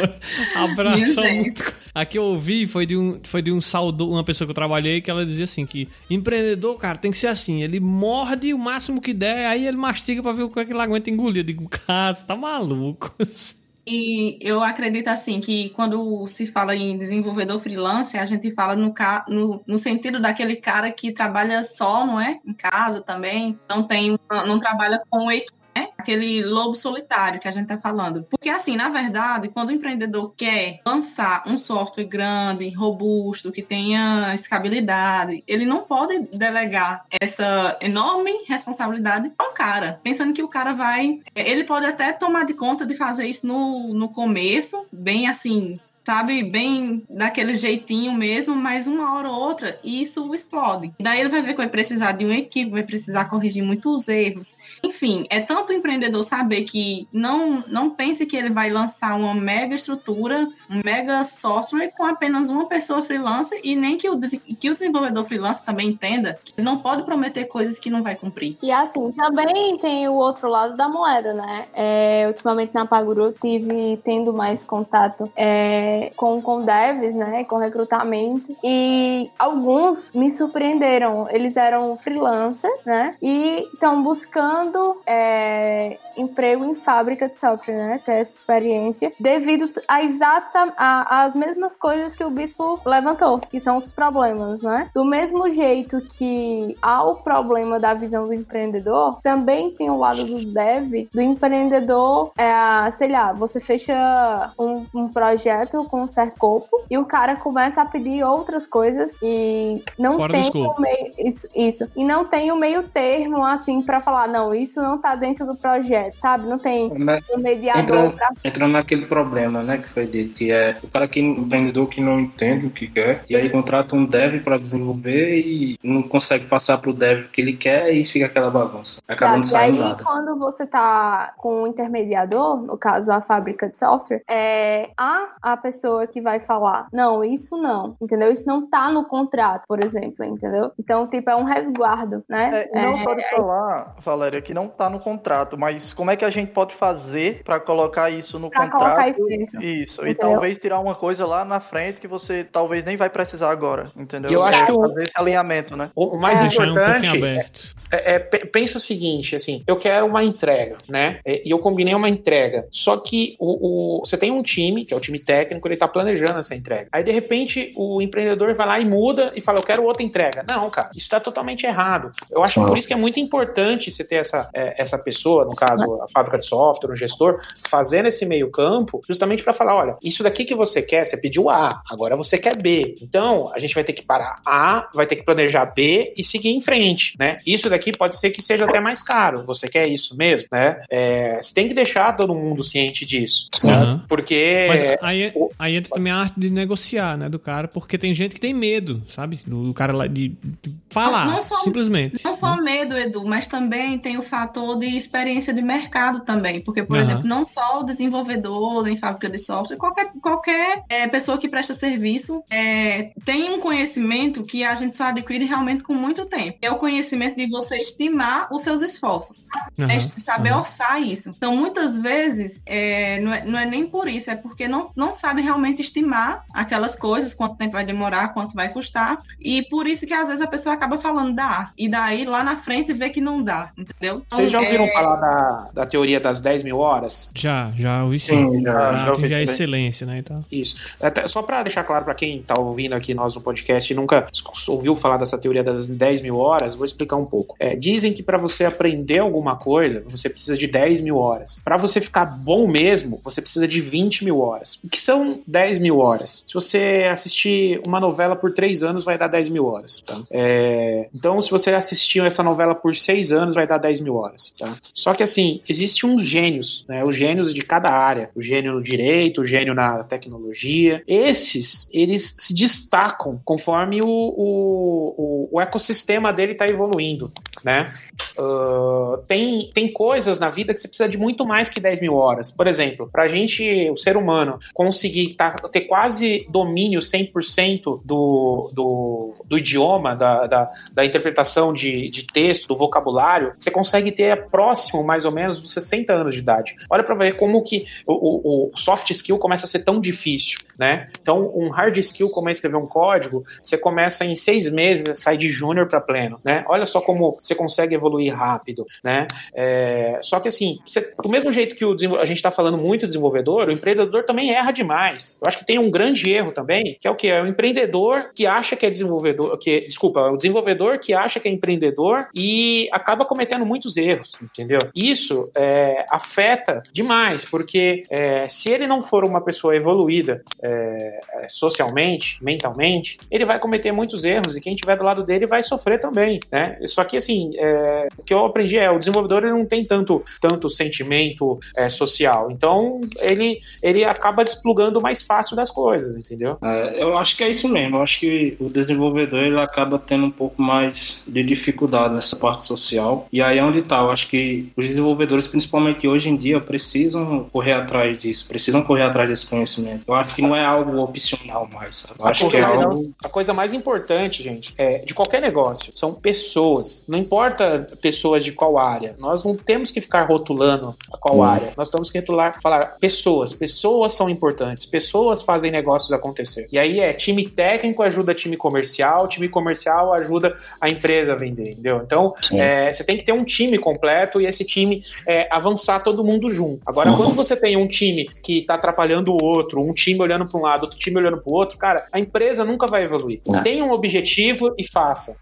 abraçar muito. A que eu ouvi foi de um, foi de um saudo, uma pessoa que eu trabalhei que ela dizia assim: que empreendedor, cara, tem que ser assim. Ele morde o máximo que der, aí ele mastiga pra ver o que, é que ele aguenta engolir. Eu digo, cara, você tá maluco. E eu acredito assim que quando se fala em desenvolvedor freelance, a gente fala no, no, no, sentido daquele cara que trabalha só, não é? Em casa também, não tem, não trabalha com equipe né? Aquele lobo solitário que a gente está falando. Porque, assim, na verdade, quando o empreendedor quer lançar um software grande, robusto, que tenha escalabilidade, ele não pode delegar essa enorme responsabilidade a um cara, pensando que o cara vai. Ele pode até tomar de conta de fazer isso no, no começo, bem assim, sabe, bem daquele jeitinho mesmo, mas uma hora ou outra isso explode. Daí ele vai ver que vai precisar de uma equipe, vai precisar corrigir muitos erros. Enfim, é tanto o empreendedor saber que não, não pense que ele vai lançar uma mega estrutura, um mega software com apenas uma pessoa freelancer e nem que o, que o desenvolvedor freelancer também entenda que ele não pode prometer coisas que não vai cumprir. E assim, também tem o outro lado da moeda, né? É, ultimamente na Paguru tive tendo mais contato é, com, com devs, né? Com recrutamento. E alguns me surpreenderam. Eles eram freelancers, né? E estão buscando é, emprego em fábrica de software, né? Ter essa experiência devido a exata a, as mesmas coisas que o bispo levantou, que são os problemas, né? Do mesmo jeito que há o problema da visão do empreendedor, também tem o lado do dev, do empreendedor, é, sei lá, você fecha um, um projeto com um certo corpo e o cara começa a pedir outras coisas e não Fora tem o meio, isso, isso. E não tem o meio termo, assim, pra falar, não, isso não tá dentro do projeto, sabe? Não tem Né? um mediador Entra, pra entra naquele problema, né, que foi dito, que é o cara que o empreendedor que não entende o que quer, e aí contrata um dev para desenvolver e não consegue passar pro dev o que ele quer e fica aquela bagunça. Acaba não Tá, e saindo nada. quando você tá com um intermediador, no caso a fábrica de software, é há a pessoa que vai falar, não, isso não, entendeu? Isso não tá no contrato, por exemplo, entendeu? Então, tipo, é um resguardo, né? É, e não É, só de falar, Valéria, que não tá no contrato, mas como é que a gente pode fazer pra colocar isso no pra contrato? colocar isso dentro. Isso, e talvez tirar uma coisa lá na frente que você talvez nem vai precisar agora, entendeu? E eu acho É, que o- fazer esse alinhamento, né? O o mais É. Um importante aberto. é, é, pe- pensa o seguinte, assim, eu quero uma entrega, né? É, E eu combinei uma entrega. Só que o, o- você tem um time, que é o time técnico, ele tá planejando essa entrega. Aí, de repente, o empreendedor vai lá e muda e fala, eu quero outra entrega. Não, cara, isso tá totalmente errado. Eu acho que por isso que é muito importante você ter essa, é, essa pessoa, no caso, a fábrica de software, o gestor, fazendo esse meio campo, justamente para falar, olha, isso daqui que você quer, você pediu A, agora você quer B. Então, a gente vai ter que parar A, vai ter que planejar B e seguir em frente, né? Isso daqui pode ser que seja até mais caro. Você quer isso mesmo, né? É, você tem que deixar todo mundo ciente disso, né? Aham. Porque Mas aí, o- aí entra também a arte de negociar, né, do cara, porque tem gente que tem medo, sabe? Do, cara lá de, de falar, Não só- simplesmente. Não só medo, Edu, mas também tem o fator de experiência de mercado também. Porque, por exemplo, não só o desenvolvedor em fábrica de software, qualquer, qualquer é, pessoa que presta serviço é, tem um conhecimento que a gente só adquire realmente com muito tempo. É o conhecimento de você estimar os seus esforços. É saber orçar isso. Então, muitas vezes, é, não, é, não é nem por isso, é porque não, não sabe realmente estimar aquelas coisas, quanto tempo vai demorar, quanto vai custar. E por isso que às vezes a pessoa acaba falando dá. E daí lá na frente vê que não dá, entendeu? Então, vocês já ouviram é, falar da, da teoria das 10 mil horas? Já, já ouvi sim. Sim, já, já ouvi atingir a também. excelência, né, e tal. Isso. Até- só para deixar claro para quem tá ouvindo aqui nós no podcast e nunca ouviu falar dessa teoria das 10 mil horas, vou explicar um pouco. É, dizem que para você aprender alguma coisa, você precisa de 10 mil horas. Para você ficar bom mesmo, você precisa de 20 mil horas. O que são 10 mil horas? Se você assistir uma novela por 3 anos, vai dar 10 mil horas. Tá? É, então, se você assistiu essa novela por 6 anos, vai dar 10 mil horas. Tá? Só que assim, existem uns gênios, né? Os gênios de cada área. O gênio no direito, o gênio na tecnologia. Esses, eles se destacam conforme o, o, o, o ecossistema dele está evoluindo, né? Uh, tem, tem coisas na vida que você precisa de muito mais que 10 mil horas. Por exemplo, para a gente, o ser humano, conseguir tá, ter quase domínio 100% do, do, do idioma, da, da, da interpretação de, de texto, do vocabulário, você consegue ter próximo, mais ou menos, dos 60 anos de idade. Olha para ver como que o, o, o soft skill começa a ser tão difícil, né? Então, um hard skill, como é escrever um código, você começa em seis meses, sai de júnior para pleno, né? Olha só como você consegue evoluir rápido, né? É, só que assim, você- do mesmo jeito que o a gente está falando muito do desenvolvedor, o empreendedor também erra demais. Eu acho que tem um grande erro também, que é o que é o empreendedor que acha que é desenvolvedor, que desculpa, o desenvolvedor que acha que é empreendedor e acaba cometendo muitos erros, entendeu? Isso é, afeta demais, porque é, se ele não for uma pessoa evoluída é, é, socialmente, mentalmente, ele vai cometer muitos erros e quem estiver do lado dele vai sofrer também, né? Só que assim, é, o que eu aprendi é o desenvolvedor ele não tem tanto, tanto sentimento é, social, então ele, ele acaba desplugando comando mais fácil das coisas, entendeu? É, eu acho que é isso mesmo. Eu acho que o desenvolvedor ele acaba tendo um pouco mais de dificuldade nessa parte social. E aí é onde tá. Eu acho que os desenvolvedores, principalmente hoje em dia, precisam correr atrás disso, precisam correr atrás desse conhecimento. Eu acho que não é algo opcional mais. Sabe? Eu A acho que é coisa, algo. a coisa mais importante, gente, é de qualquer negócio, são pessoas. Não importa pessoas de qual área. Nós não temos que ficar rotulando a qual Hum. área. Nós temos que rotular, falar pessoas. Pessoas são importantes. Pessoas fazem negócios acontecer. E aí é time técnico ajuda time comercial, time comercial ajuda a empresa a vender, entendeu? Então, é, você tem que ter um time completo e esse time é, avançar todo mundo junto. Agora, Uhum. quando você tem um time que tá atrapalhando o outro, um time olhando para um lado, outro time olhando para o outro, cara, a empresa nunca vai evoluir. Não. Tenha um objetivo e faça.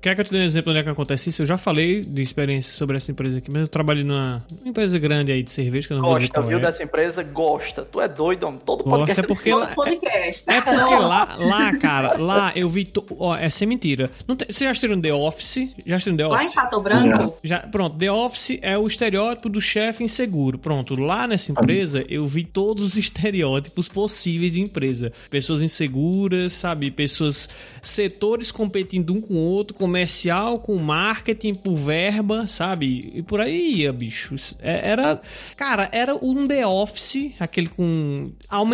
Quer que eu te dê um exemplo onde é que acontece isso? Eu já falei de experiência sobre essa empresa aqui, mas eu trabalho numa empresa grande aí de cerveja, que eu não vou dizer Gosta, qual viu, é. dessa empresa? Gosta. Tu é doido, homem. Todo Gosta é porque lá, podcast. é porque lá, lá, cara, lá eu vi. to- Ó, é sem mentira. Não tem- Vocês já assistiram The Office? Já assistiram The Lá em Office? Pato Branco, Já, pronto, The Office é o estereótipo do chefe inseguro. Pronto, lá nessa empresa eu vi todos os estereótipos possíveis de empresa. Pessoas inseguras, sabe? Pessoas, setores competindo um com o outro, comercial com marketing por verba, sabe? E por aí ia, bicho. É- Era, cara, era um The Office, aquele com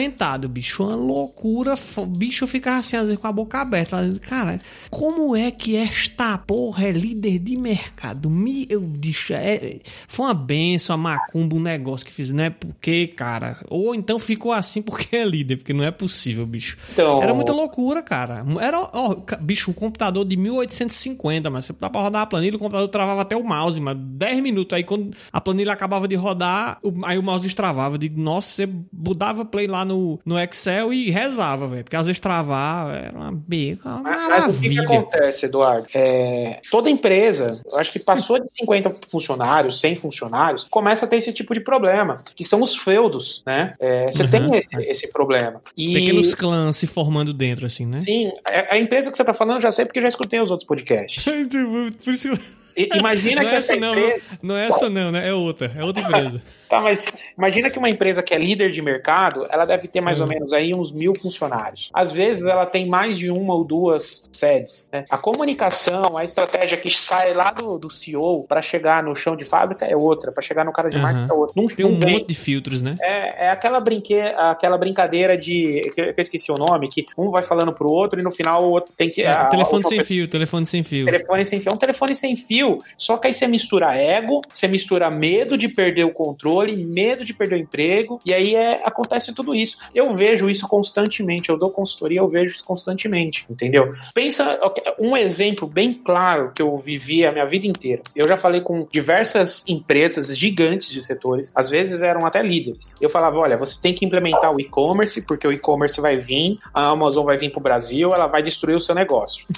aumentado, bicho. Uma loucura. Bicho, ficava assim, às vezes com a boca aberta. Cara, como é que esta porra é líder de mercado? Meu bicho, é, foi uma benção, a macumba, um negócio que fiz. Não é porque, cara. Ou então ficou assim porque é líder, porque não é possível, bicho. Então- Era muita loucura, cara. Era, ó, bicho, um computador de 1850, mas você dá pra rodar a planilha, o computador travava até o mouse, mas 10 minutos. Aí quando a planilha acabava de rodar, aí o mouse destravava. Eu digo, nossa, você dava play lá no, no Excel e rezava, velho. Porque às vezes travava, era uma beca, uma Mas, mas o que, que acontece, Eduardo? É, toda empresa, eu acho que passou de 50 funcionários, 100 funcionários, começa a ter esse tipo de problema, que são os feudos, né? É, você Uhum. tem esse, esse problema. E, Pequenos clãs se formando dentro, assim, né? Sim, a, a empresa que você tá falando, eu já sei porque eu já escutei os outros podcasts. Por isso que- imagina não que é essa não, empresa... não é essa não, né? É outra, é outra empresa. Tá, mas imagina que uma empresa que é líder de mercado, ela deve ter mais ou menos aí uns mil funcionários. Às vezes ela tem mais de uma ou duas sedes. né? A comunicação, a estratégia que sai lá do, do CEO para chegar no chão de fábrica é outra, para chegar no cara de Aham. marketing é outra. Não, Tem um monte de filtros, né? É, é aquela, brinque... aquela brincadeira de. que eu esqueci o nome, que um vai falando pro outro e no final o outro tem que. É, a- telefone outra sem pessoa- fio, telefone sem fio. Telefone sem fio. É um telefone sem fio. Só que aí você mistura ego, você mistura medo de perder o controle, medo de perder o emprego, e aí é, acontece tudo isso. Eu vejo isso constantemente. Eu dou consultoria, eu vejo isso constantemente, entendeu? Pensa um exemplo bem claro que eu vivi a minha vida inteira. Eu já falei com diversas empresas gigantes de setores, às vezes eram até líderes. Eu falava: olha, você tem que implementar o e-commerce, porque o e-commerce vai vir, a Amazon vai vir pro Brasil, ela vai destruir o seu negócio.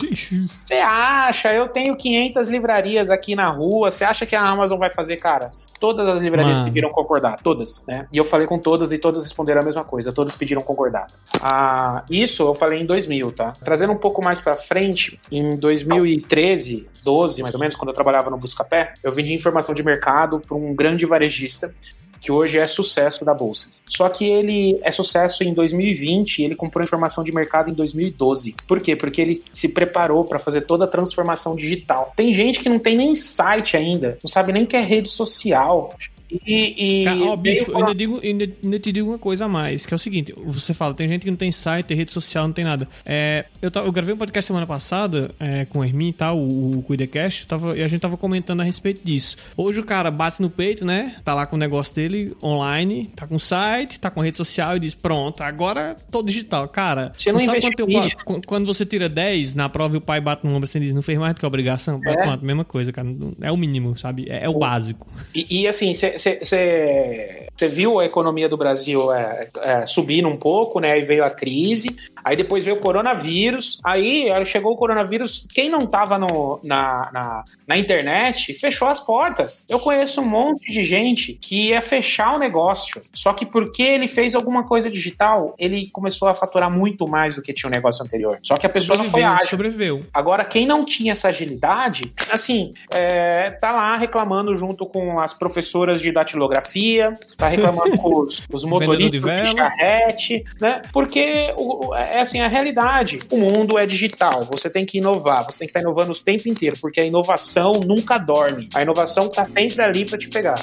Você acha? Eu tenho 500 livrarias aqui na rua. Você acha que a Amazon vai fazer, cara? Todas as livrarias Mano. pediram concordar, todas, né? E eu falei com todas e todas responderam a mesma coisa. Todas pediram concordar. Ah, isso eu falei em 2000, tá? Trazendo um pouco mais pra frente, em 2013, 12 mais ou menos, quando eu trabalhava no Buscapé, eu vendi informação de mercado para um grande varejista que hoje é sucesso da bolsa. Só que ele é sucesso em 2020 e ele comprou informação de mercado em 2012. Por quê? Porque ele se preparou para fazer toda a transformação digital. Tem gente que não tem nem site ainda, não sabe nem que é rede social. E, e ó, bispo, eu ainda, digo, ainda, ainda te digo uma coisa a mais, que é o seguinte, você fala, tem gente que não tem site, tem rede social, não tem nada. É, eu, tava- eu gravei um podcast semana passada é, com o Hermin e tal, o, o CuidaCast, tava, e a gente tava comentando a respeito disso. Hoje o cara bate no peito, né? Tá lá com o negócio dele online, tá com site, tá com rede social e diz, pronto, agora tô digital. Cara, Você não sabe quando, teu quando você tira 10 na prova e o pai bate no ombro assim diz, não fez mais do que obrigação? É. Pronto, mesma coisa, cara. É o mínimo, sabe? É, é o básico. E, e, assim, se, se, você viu a economia do Brasil é, é, subindo um pouco, né? Aí veio a crise, aí depois veio o coronavírus. Aí aí chegou o coronavírus, quem não tava no, na, na, na internet fechou as portas. Eu conheço um monte de gente que ia fechar o negócio. Só que porque ele fez alguma coisa digital, ele começou a faturar muito mais do que tinha o negócio anterior. Só que a pessoa não foi Sobreviveu, ágil. sobreviveu. Agora, quem não tinha essa agilidade, assim, é, tá lá reclamando junto com as professoras de datilografia, tá tá reclamando com os, os motoristas de charrete, né? Porque o, o- é assim, a realidade. O mundo é digital, você tem que inovar, você tem que estar inovando o tempo inteiro, porque a inovação nunca dorme. A inovação tá sempre ali para te pegar.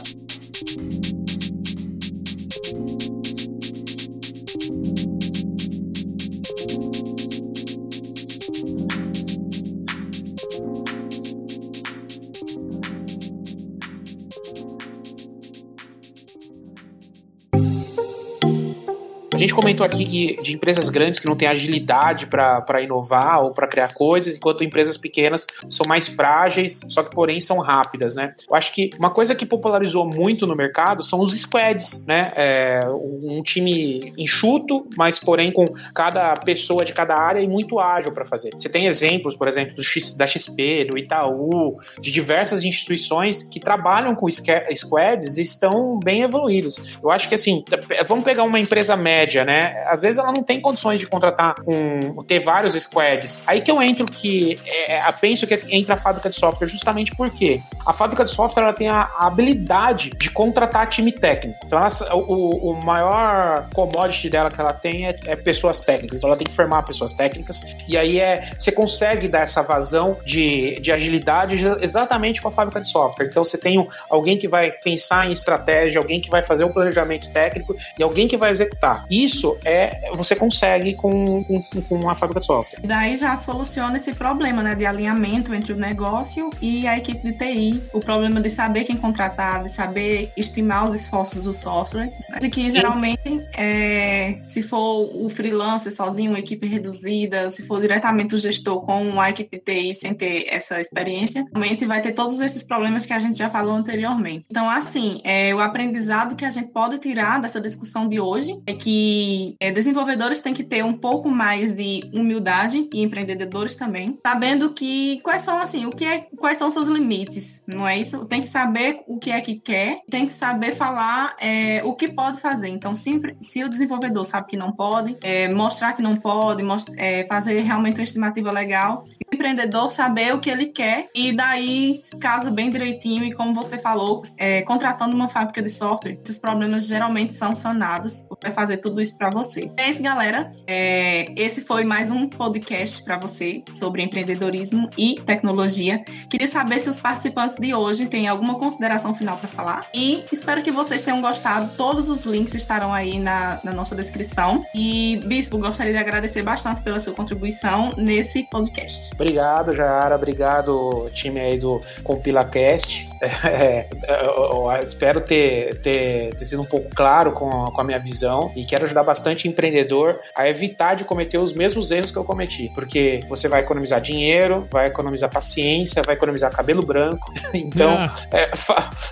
Comentou aqui que de empresas grandes que não têm agilidade para inovar ou para criar coisas, enquanto empresas pequenas são mais frágeis, só que porém são rápidas, né? Eu acho que uma coisa que popularizou muito no mercado são os squads, né? É, um time enxuto, mas porém com cada pessoa de cada área e muito ágil para fazer. Você tem exemplos, por exemplo, X- da XP, do Itaú, de diversas instituições que trabalham com squads e estão bem evoluídos. Eu acho que assim, vamos pegar uma empresa média, né? Às vezes ela não tem condições de contratar um, ter vários squads. Aí que eu entro que é, é, penso que entra a fábrica de software justamente porque a fábrica de software ela tem a, habilidade de contratar time técnico. Então ela- o, o maior commodity dela que ela tem é, é pessoas técnicas. Então ela tem que formar pessoas técnicas e aí é você consegue dar essa vazão de, de agilidade exatamente com a fábrica de software. Então você tem um- alguém que vai pensar em estratégia, alguém que vai fazer o planejamento técnico e alguém que vai executar. Isso é você consegue com, com, com a fábrica de software. E daí já soluciona esse problema, né, de alinhamento entre o negócio e a equipe de TI. O problema de saber quem contratar, de saber estimar os esforços do software. De que geralmente, é, se for o freelancer sozinho, uma equipe reduzida, se for diretamente o gestor com a equipe de TI sem ter essa experiência, realmente vai ter todos esses problemas que a gente já falou anteriormente. Então, assim, é, o aprendizado que a gente pode tirar dessa discussão de hoje é que é, desenvolvedores têm que ter um pouco mais de humildade e empreendedores também, sabendo que quais são assim, o que é, quais são seus limites, não é isso? Tem que saber o que é que quer, tem que saber falar é, o que pode fazer. Então, se, se o desenvolvedor sabe que não pode, é, mostrar que não pode, é, fazer realmente uma estimativa legal, o empreendedor saber o que ele quer e daí casa bem direitinho e como você falou, é, contratando uma fábrica de software, esses problemas geralmente são sanados, vai fazer tudo isso para você. É isso, galera. É, esse foi mais um podcast para você sobre empreendedorismo e tecnologia. Queria saber se os participantes de hoje têm alguma consideração final para falar e espero que vocês tenham gostado. Todos os links estarão aí na, na nossa descrição. E, Bispo, gostaria de agradecer bastante pela sua contribuição nesse podcast. Obrigado, Jara. Obrigado, time aí do CompilaCast. É, eu, eu espero ter, ter, ter sido um pouco claro com, com a minha visão e quero ajudar bastante empreendedor a evitar de cometer os mesmos erros que eu cometi. Porque você vai economizar dinheiro, vai economizar paciência, vai economizar cabelo branco. Então, é,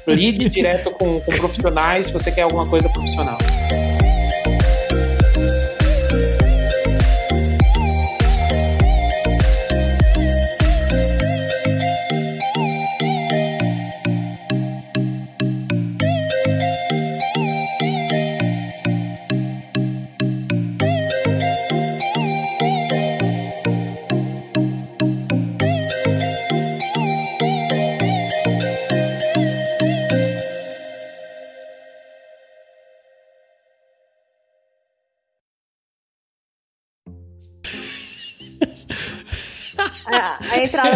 lide direto com, com profissionais se você quer alguma coisa profissional.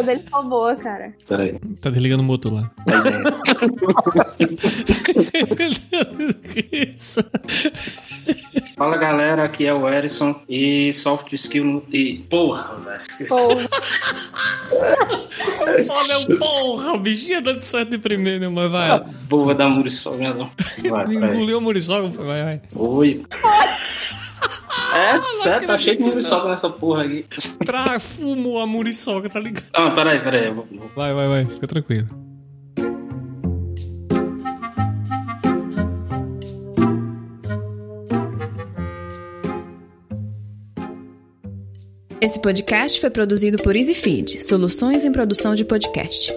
Dele ficou boa, cara. Peraí. Tá desligando o motor lá. Fala galera, aqui é o Erison e soft skill e. Porra, velho, esqueci. Porra. Olha, porra, bichinha dando certo de primeiro, mas A vai. boa da muriçoga, não. Vai, peraí. Engoliu o muriçoca, vai, vai. Oi. É, certo, tá cheio de muriçoga nessa porra aqui. Tra fumo a muriçoca, tá ligado? Ah, peraí, peraí. vou- Vai, vai, vai, fica tranquilo. Esse podcast foi produzido por EasyFeed, soluções em produção de podcast.